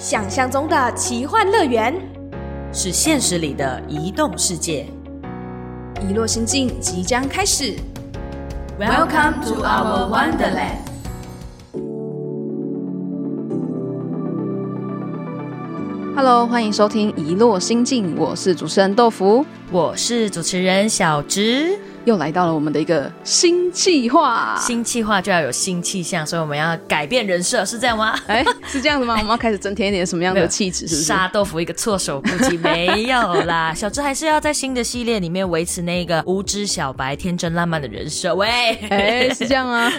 想象中的奇幻乐园，是现实里的移动世界。遗落心境即将开始。Welcome to our Wonderland。Hello，欢迎收听《遗落心境》，我是主持人豆腐，我是主持人小直。又来到了我们的一个新计划。新计划就要有新气象，所以我们要改变人设，是这样吗？哎，是这样子吗？我们要开始增添一点什么样的气质？是不是？杀豆腐一个措手不及，没有啦。小植还是要在新的系列里面维持那个无知小白、天真烂漫的人设。喂，哎，是这样啊。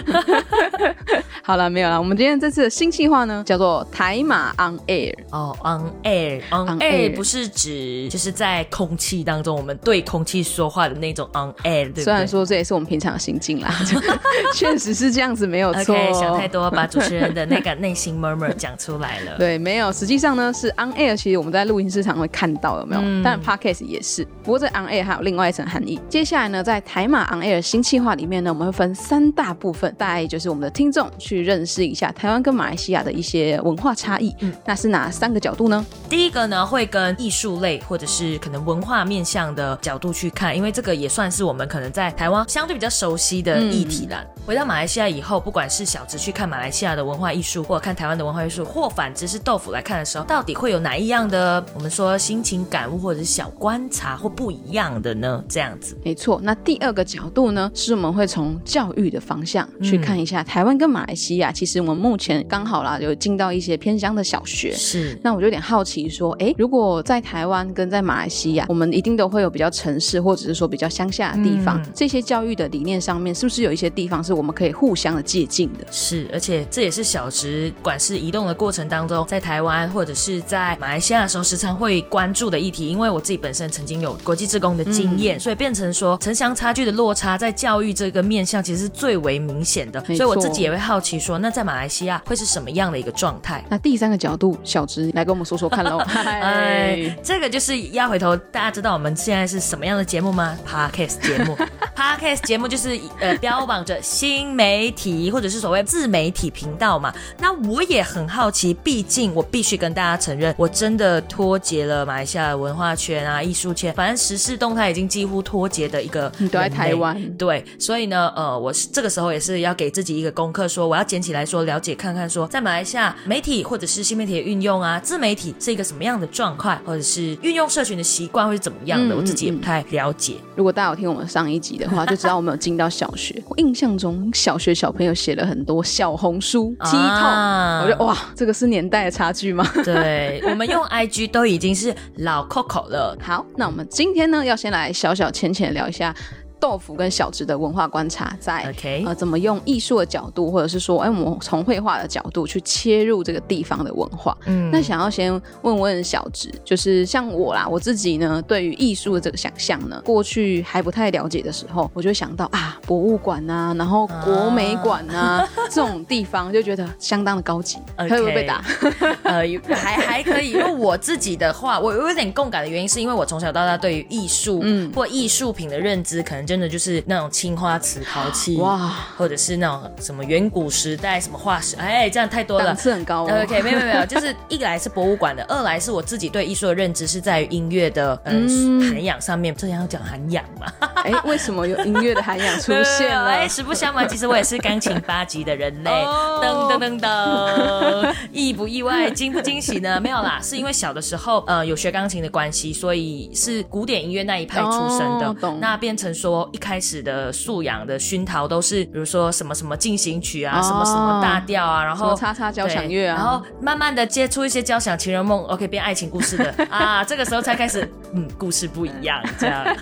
好了，没有了。我们今天这次的新计划呢，叫做台马 on air。哦、air，on On air air 不是指就是在空气当中我们对空气说话的那种 on air，对不对？虽然说这也是我们平常的心境啦，确实是这样子，没有错。OK，想太多，把主持人的那个内心 murmur 讲出来了。对，没有，实际上呢是 on air，其实我们在录音室常会看到，有没有？嗯当然 podcast 也是，不过这 on air 还有另外一层含义。接下来呢，在台马 on air 新计划里面呢，我们会分三大部分，大概就是我们的听众去认识一下台湾跟马来西亚的一些文化差异。嗯，那是哪三个角度呢？第一个呢，会跟艺术类或者是可能文化面向的角度去看，因为这个也算是我们可能在台湾相对比较熟悉的议题啦。回到马来西亚以后，不管是小直去看马来西亚的文化艺术，或者看台湾的文化艺术，或反之是豆腐来看的时候，到底会有哪一样的我们说心情感悟或者是小观察或不一样的呢？这样子。没错，那第二个角度呢，是我们会从教育的方向去看一下台湾跟马来西亚。其实我们目前刚好啦，有进到一些偏乡的小学。是，那我就有点好奇，说，诶，如果在台湾跟在马来西亚，我们一定都会有比较城市或者是说比较乡下的地方，这些教育的理念上面，是不是有一些地方是我们可以互相的借鉴的？是，而且这也是小直，不管是移动的过程当中，在台湾或者是在马来西亚的时候，时常会关注的议题。因为我自己本身曾经有国际职工的经验，所以变成说城乡差距的落差在教育这个面向其实是最为明显的。所以我自己也会好奇说，那在马来西亚会是什么样的一个状态？那第三个角度，小直来跟我们说说看喽。哎，这个就是要回头，大家知道我们现在是什么样的节目吗？Podcast 节目，Podcast 节目就是呃标榜着新媒体或者是所谓自媒体频道嘛。那我也很好奇，毕竟我必须跟大家承认，我真的脱节了马来西亚的文化圈啊、艺术圈，反正时事动态已经几乎脱节的一个。你都在台湾，对，所以呢，呃，我是这个时候也是要给自己一个功课，说我要捡起来说了解看看说，在马来西亚媒体或者是新媒体的运用啊，自媒体是一个什么样的状况，或者是运用社群的习惯会是怎么样的，嗯我自己也不太了解。如果大家有听我们上一集的话，就知道我们有进到小学。我印象中，小学小朋友写了很多小红书、T 啊我觉得哇，这个是年代的差距吗？对，我们用 IG 都已经是老 Coco 了。好，那我们今天呢，要先来小小浅浅聊一下。豆腐跟小植的文化观察在，OK。呃怎么用艺术的角度，或者是说，哎，我们从绘画的角度去切入这个地方的文化。嗯。那想要先问问小植，就是像我啦，我自己呢，对于艺术的这个想象呢，过去还不太了解的时候，我就想到啊，博物馆啊，然后国美馆啊这种地方，就觉得相当的高级，OK。会不会被打？呃，还还可以，因为我自己的话，我有点共感的原因，是因为我从小到大对于艺术，嗯。或艺术品的认知，可能真的就是那种青花瓷陶器，哇，或者是那种什么远古时代什么化石，哎，这样太多了档。次很高哦。OK，没有没有没有，就是一来是博物馆的，二来是我自己对艺术的认知是在于音乐的呃嗯涵养上面。这样要讲涵养嘛？哎，为什么有音乐的涵养出现了？哎，实不相瞒，其实我也是钢琴八级的人类。哦噔噔噔噔，意不意外，惊不惊喜呢？没有啦，是因为小的时候呃有学钢琴的关系，所以是古典音乐那一派出身的。哦那变成说一开始的素养的熏陶都是，比如说什么什么进行曲啊，哦什么什么大调啊，然后叉叉交响乐啊然后慢慢的接触一些交响情人梦，OK 变爱情故事的 啊，这个时候才开始，嗯，故事不一样，这样。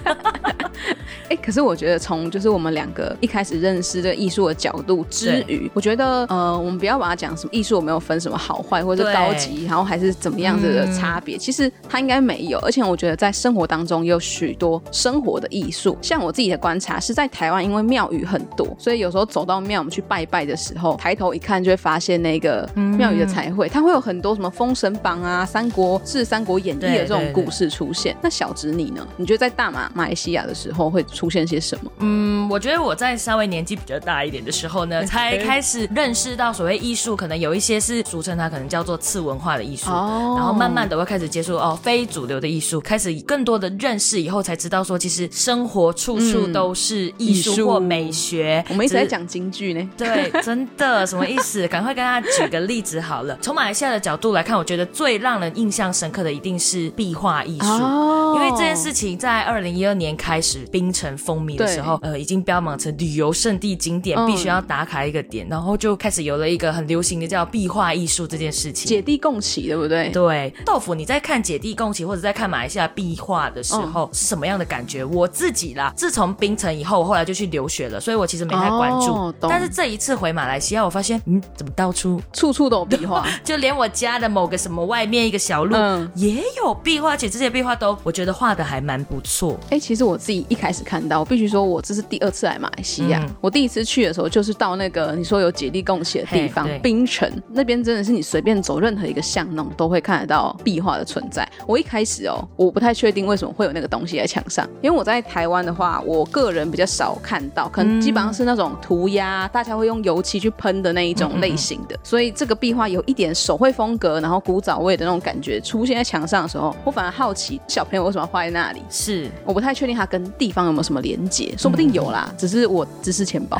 哎、可是我觉得从就是我们两个一开始认识这个艺术的角度之余，我觉得呃，我们不要把它讲什么艺术有没有分什么好坏或者高级，然后还是怎么样子的差别，其实它应该没有。而且我觉得在生活当中也有许多生活的艺术，像我自己己的观察是在台湾，因为庙宇很多，所以有时候走到庙，我们去拜拜的时候，抬头一看就会发现那个庙宇的彩绘，它会有很多什么《封神榜》啊、《三国志》《三国演义》的这种故事出现。那小侄你呢？你觉得在大马马来西亚的时候会出现些什么？嗯，我觉得我在稍微年纪比较大一点的时候呢，才开始认识到所谓艺术，可能有一些是俗称它可能叫做次文化的艺术，然后慢慢的会开始接触哦非主流的艺术，开始更多的认识以后才知道说，其实生活处处都是艺术或美学。我们一直在讲京剧呢，对，真的什么意思？赶快跟大家举个例子好了。从马来西亚的角度来看，我觉得最让人印象深刻的一定是壁画艺术，因为这件事情在二零一二年开始冰城风靡的时候，呃，已经标榜成旅游胜地景点，必须要打卡一个点，然后就开始有了一个很流行的叫壁画艺术这件事情。姐弟共起，对不对？对，豆腐，你在看姐弟共起或者在看马来西亚壁画的时候是什么样的感觉？我自己啦，自从冰城以后，我后来就去留学了，所以我其实没太关注。但是这一次回马来西亚，我发现，嗯，怎么到处处处都有 壁画？就连我家的某个什么外面一个小路也有壁画，而且这些壁画都我觉得画的还蛮不错。哎，其实我自己一开始看到，我必须说我这是第二次来马来西亚。我第一次去的时候，就是到那个你说有姐弟共起的地方，槟城那边真的是你随便走任何一个巷弄都会看得到壁画的存在。我一开始哦，我不太确定为什么会有那个东西在墙上，因为我在台湾的话，我个人比较少看到，可能基本上是那种涂鸦，大家会用油漆去喷的那一种类型的。所以这个壁画有一点手绘风格，然后古早味的那种感觉出现在墙上的时候，我反而好奇小朋友为什么画在那里。是，我不太确定它跟地方有没有什么连接，说不定有啦，只是我知识钱包。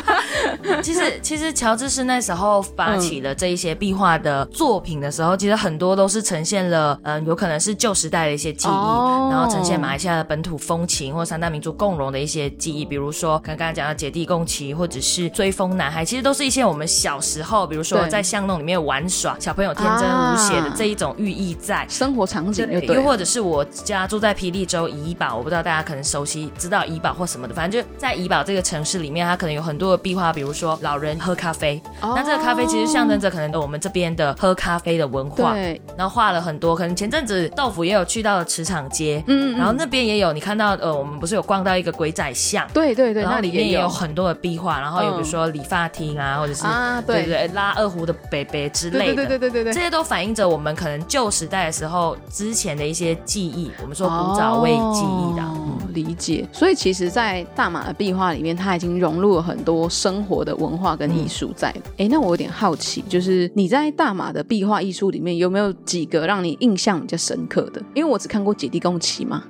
其实，其实乔治是那时候发起了这一些壁画的作品的时候，其实很多都是呈现了，嗯，有可能是旧时代的一些记忆，然后呈现马来西亚的本土风情或三大民族共融的一些记忆，比如说刚刚讲的姐弟共骑，或者是追风男孩，其实都是一些我们小时候，比如说在巷弄里面玩耍，小朋友天真无邪的这一种寓意在。生活场景，又或者是我家住在霹雳州怡保，我不知道大家可能熟悉知道怡保或什么的，反正就在怡保这个城市里面，它可能有很多的壁画，比如说老人喝咖啡，那这个咖啡其实象征着可能我们这边的喝咖啡的文化，对，然后画了很多，可能前阵子豆腐也有去到了池场街，嗯，然后那边也有你看到，呃，我们不是有逛到一个鬼仔像，对对对，那里面也有很多的壁画，然后有比如说理发厅啊，或者是啊，对。对，拉二胡的北北之类的，对对对对对，这些都反映着我们可能旧时代的时候之前的一些记忆，我们说古早味记忆的，理解。所以其实，在大马的壁画里面，它已经融入了很多生活的文化跟艺术在。哎，那我有点好奇，就是你在大马的壁画艺术里面有没有几个让你印象比较深刻的？因为我只看过姐弟共骑嘛，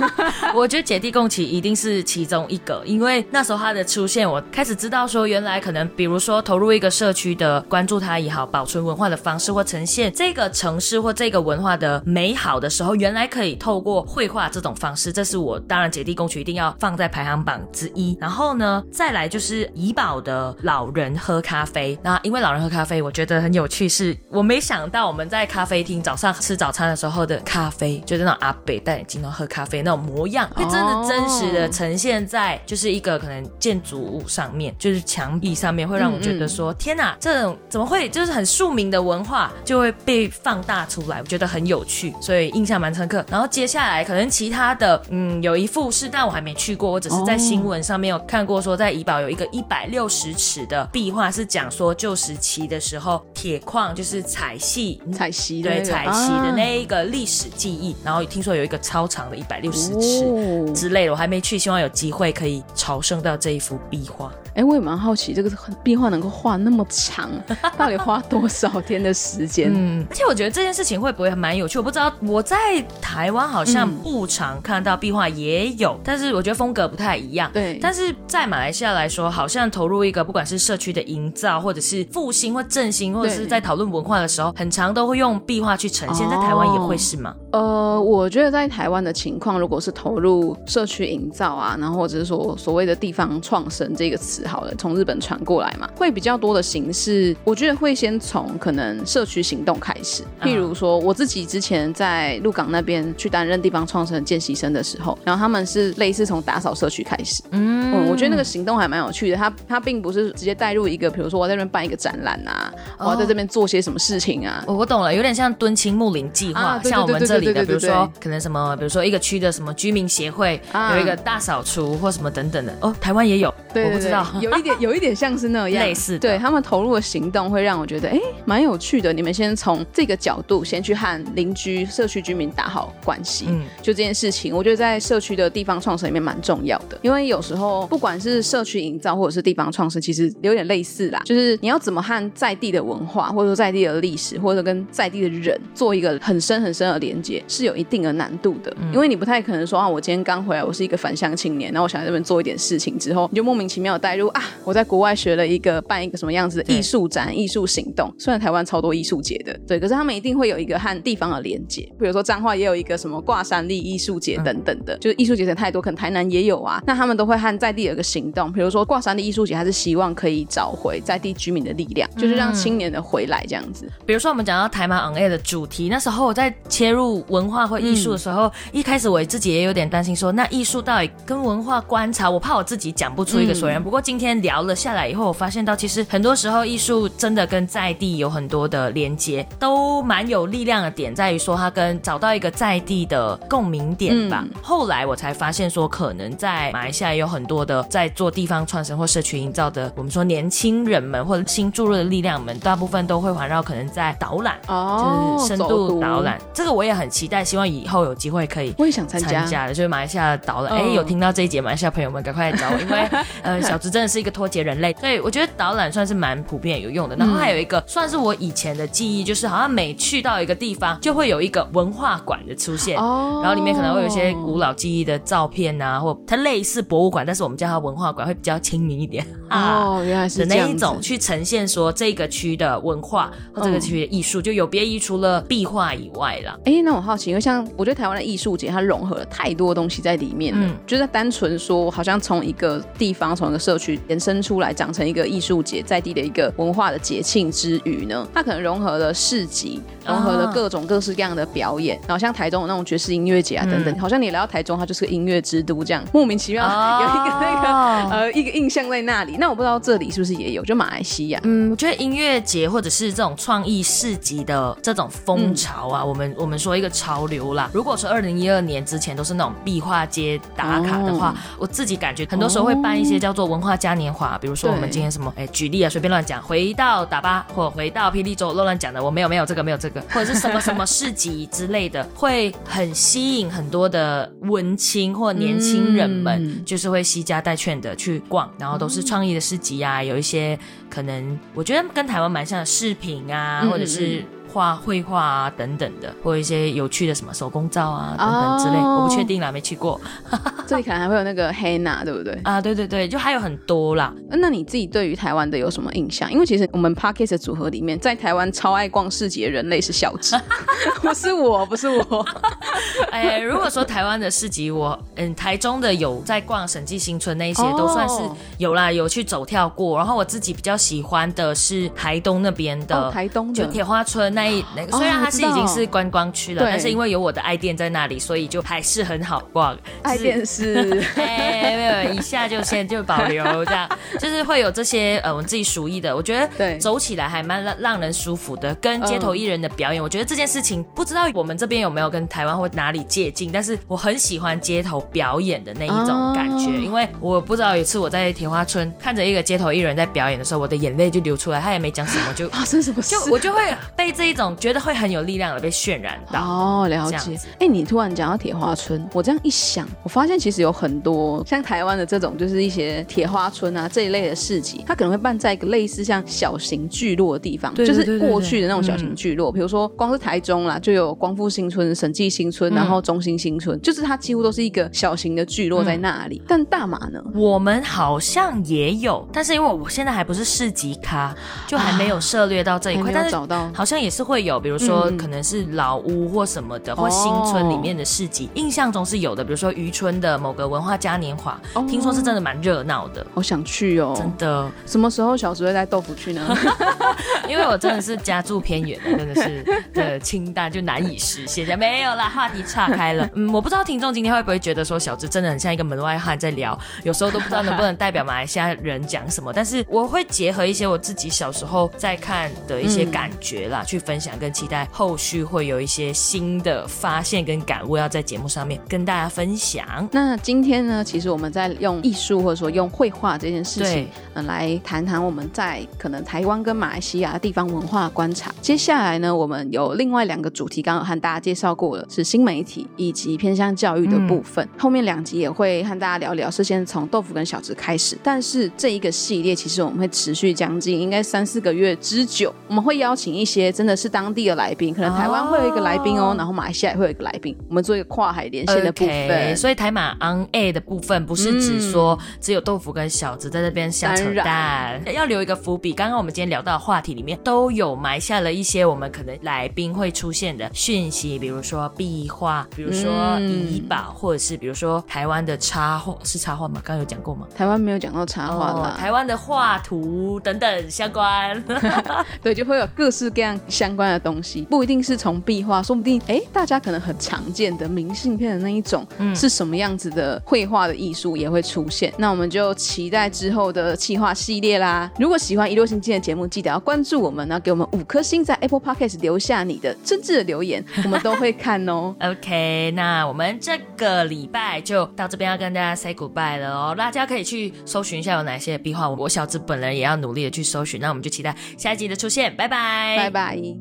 我觉得姐弟共骑一定是其中一个，因为那时候它的出现，我开始知道说，原来可能比如说投入一个社区的关注它也好，保存文化的方式或呈现这个城市或这个文化的美好的时候，原来可以透过绘画这种方式，这是我当然姐弟共骑一定要放在排行榜之一。然后呢，再来就是怡宝的老人喝咖啡，那因为老人喝咖啡，我觉得很有趣，是我没想到我们在咖啡厅早上吃早餐的时候的咖啡，就是那种阿北戴眼镜然后喝咖啡。那种模样，会真的真实的呈现在就是一个可能建筑物上面，就是墙壁上面，会让我觉得说天哪，这种怎么会就是很庶民的文化就会被放大出来，我觉得很有趣，所以印象蛮深刻。然后接下来可能其他的，嗯，有一幅是，但我还没去过，我只是在新闻上面有看过，说在怡保有一个一百六十尺的壁画，是讲说旧时期的时候铁矿就是采戏采锡对采锡的那一个历史记忆。然后听说有一个超长的一百六十尺之类的，我还没去，希望有机会可以朝圣到这一幅壁画。哎，我也蛮好奇，这个壁画能够画那么长，到底花多少天的时间？嗯，而且我觉得这件事情会不会蛮有趣？我不知道，我在台湾好像不常看到壁画，也有，但是我觉得风格不太一样。对，但是在马来西亚来说，好像投入一个不管是社区的营造，或者是复兴或振兴，或者是在讨论文化的时候，很常都会用壁画去呈现。在台湾也会是吗？呃，我觉得在台湾的情况，如果是投入社区营造啊，然后或者是说所谓的地方创生这个词。好了，从日本传过来嘛，会比较多的形式。我觉得会先从可能社区行动开始，譬如说我自己之前在鹿港那边去担任地方创生见习生的时候，然后他们是类似从打扫社区开始。嗯，我觉得那个行动还蛮有趣的。他他并不是直接带入一个，比如说我在这边办一个展览啊，我要在这边做些什么事情啊。我我懂了，有点像敦亲睦邻计划，啊像我们这里的，比如说可能什么，比如说一个区的什么居民协会啊有一个大扫除或什么等等的。哦，台湾也有，对我不知道。有一点 有一点像是那样类似的对他们投入的行动会让我觉得，哎，蛮有趣的。你们先从这个角度先去和邻居、社区居民打好关系，嗯就这件事情，我觉得在社区的地方创生里面蛮重要的。因为有时候不管是社区营造或者是地方创生，其实有点类似啦，就是你要怎么和在地的文化，或者说在地的历史，或者跟在地的人做一个很深很深的连接，是有一定的难度的。因为你不太可能说啊，我今天刚回来，我是一个返乡青年，然后我想在这边做一点事情之后，你就莫名其妙地带入啊，我在国外学了一个办一个什么样子的艺术展、艺术行动。虽然台湾超多艺术节的，对，可是他们一定会有一个和地方的连接。比如说彰化也有一个什么挂山立艺术节等等的，就是艺术节的太多，可能台南也有啊。那他们都会和在地有一个行动，比如说挂山的艺术节，还是希望可以找回在地居民的力量，就是让青年的回来这样子。比如说我们讲到台马 on air 的主题，那时候我在切入文化或艺术的时候，一开始我自己也有点担心说，那艺术到底跟文化观察，我怕我自己讲不出一个所以然。不过今天聊了下来以后，我发现到其实很多时候艺术真的跟在地有很多的连接，都蛮有力量的点，在于说它跟找到一个在地的共鸣点吧。后来我才发现说，可能在马来西亚有很多的在做地方创生或社区营造的，我们说年轻人们或者新注入的力量们，大部分都会环绕可能在导览。哦就是深度导览，这个我也很期待，希望以后有机会可以我也想参加。参加的，就是马来西亚的导览。哎、嗯有听到这一节马来西亚朋友们，赶快来找我，因为呃，小植真的是一个脱节人类，所以我觉得导览算是蛮普遍有用的。然后还有一个算是我以前的记忆，就是好像每去到一个地方，就会有一个文化馆的出现。哦然后里面可能会有一些古老记忆的照片啊，或它类似博物馆，但是我们叫它文化馆，会比较亲民一点啊。哦，原来是那一种去呈现说这个区的文化或这个区的艺术，就有别于除了壁画以外啦。哎、那我好奇，因为像我觉得台湾的艺术节，它融合了太多东西在里面了，嗯就是单纯说，好像从一个地方、从一个社区延伸出来，长成一个艺术节，在地的一个文化的节庆之余呢，它可能融合了市集，融合了各种各式各样的表演，然后像台中的那种爵士音乐节啊等等，好像你来到台中，它就是个音乐之都这样，莫名其妙、哦有一个那个呃一个印象在那里。那我不知道这里是不是也有，就马来西亚。嗯，我觉得音乐节或者是这种创意市集的这种风潮啊，我们我们说一个潮流啦。如果说二零一二年之前都是那种壁画街打卡的话，哦我自己感觉很多时候会办一些叫做文化嘉年华，比如说我们今天什么，哎，举例啊，随便乱讲，回到打巴或回到霹雳州乱乱讲的，我没有没有这个没有这个，或者是什么什么市集之类的，会很吸引很多的文青或年轻人们，嗯就是会惜家带券的去逛，然后都是创意的市集啊，有一些可能我觉得跟台湾蛮像的饰品啊，嗯或者是。画绘画啊等等的，或一些有趣的什么手工皂啊等等之类，哦我不确定啦，没去过 这里可能还会有那个黑娜，对不对？啊。对对对，就还有很多啦。那你自己对于台湾的有什么印象？因为其实我们 Parkes 的组合里面，在台湾超爱逛市集的人类是小智，不是我，不是我。哎，如果说台湾的市集，我嗯，台中的有在逛审计新村那一些，哦都算是有啦，有去走跳过。然后我自己比较喜欢的是台东那边的，哦，台东的就铁花村那一那个，哦虽然它是已经是观光区了，对但是因为有我的爱店在那里，所以就还是很好逛。爱店是。哎，没有，一下就先就保留这样，就是会有这些呃我自己熟意的，我觉对得走起来还蛮让让人舒服的。跟街头艺人的表演，我觉得这件事情不知道我们这边有没有跟台湾或哪里接近，但是我很喜欢街头表演的那一种感觉，哦因为我不知道有一次我在铁花村看着一个街头艺人在表演的时候，我的眼泪就流出来，他也没讲什么，就 发生什么事？就我就会被这一种觉得会很有力量的被渲染到。哦，了解。哎、你突然讲到铁花村，我这样一想，我发现其实有很多像台湾的这种，就是一些铁花村啊这一类的市集，它可能会办在一个类似像小型聚落的地方，就是过去的那种小嗯型聚落。比如说，光是台中啦，就有光复新村、审计新村，然后中心新村，就是它几乎都是一个小型的聚落在那里。但大马呢？我们好像也有，但是因为我现在还不是市集咖，就还没有涉猎到这一块。但是找到好像也是会有，比如说嗯可能是老屋或什么的，或新村里面的市集，印象中是有的。比如说渔村的某个文化嘉年华，哦听说是真的蛮热闹的。好想去哦！真的，什么时候小植会带豆腐去呢？因为我真的是家住偏远的，真的是的清淡就难以实现。没有啦，话题岔开了。嗯，我不知道听众今天会不会觉得说小智真的很像一个门外汉在聊，有时候都不知道能不能代表马来西亚人讲什么。但是我会结合一些我自己小时候在看的一些感觉啦，去分享跟期待后续会有一些新的发现跟感悟，要在节目上面跟大家分享。那今天呢，其实我们在用艺术或者说用绘画这件事情对，嗯，来谈谈我们在可能台湾跟马来西亚地方文化观察。接下来呢，我们有另外两个主题，刚刚有和大家介绍过了，是新媒体以及偏向教育的部分。后面两集也会和大家聊聊，是先从豆腐跟小植开始。但是这一个系列其实我们会持续将近应该三四个月之久，我们会邀请一些真的是当地的来宾，可能台湾会有一个来宾哦，哦然后马来西亚会有一个来宾，我们做一个跨海连线的部分。所以台马 on A 的部分不是只说只有豆腐跟小子在这边瞎扯当淡，要留一个伏笔。刚刚我们今天聊到的话题里面都有埋下了一些我们可能来宾会出现的讯息，比如说壁画，比如说嗯怡宝，或者是比如说台湾的插画，是插画吗？刚刚有讲过吗？台湾没有讲到插画啦，哦台湾的画图等等相关。对，就会有各式各样相关的东西，不一定是从壁画，说不定哎，大家可能很常见的明信片的那一种，嗯是什么样子的绘画的艺术也会出现。那我们就期待之后的企划系列啦。如果喜欢一路星今的节目，记得要关注我们，然后给我们五颗星，在 Apple Podcast 留下你的真挚的留言，我们都会看哦。OK，那我们这个礼拜就到这边要跟大家 say goodbye 了哦。大家可以去搜寻一下有哪些壁画，我小子本人也要努力的去搜寻。那我们就期待下一集的出现，拜拜，拜拜。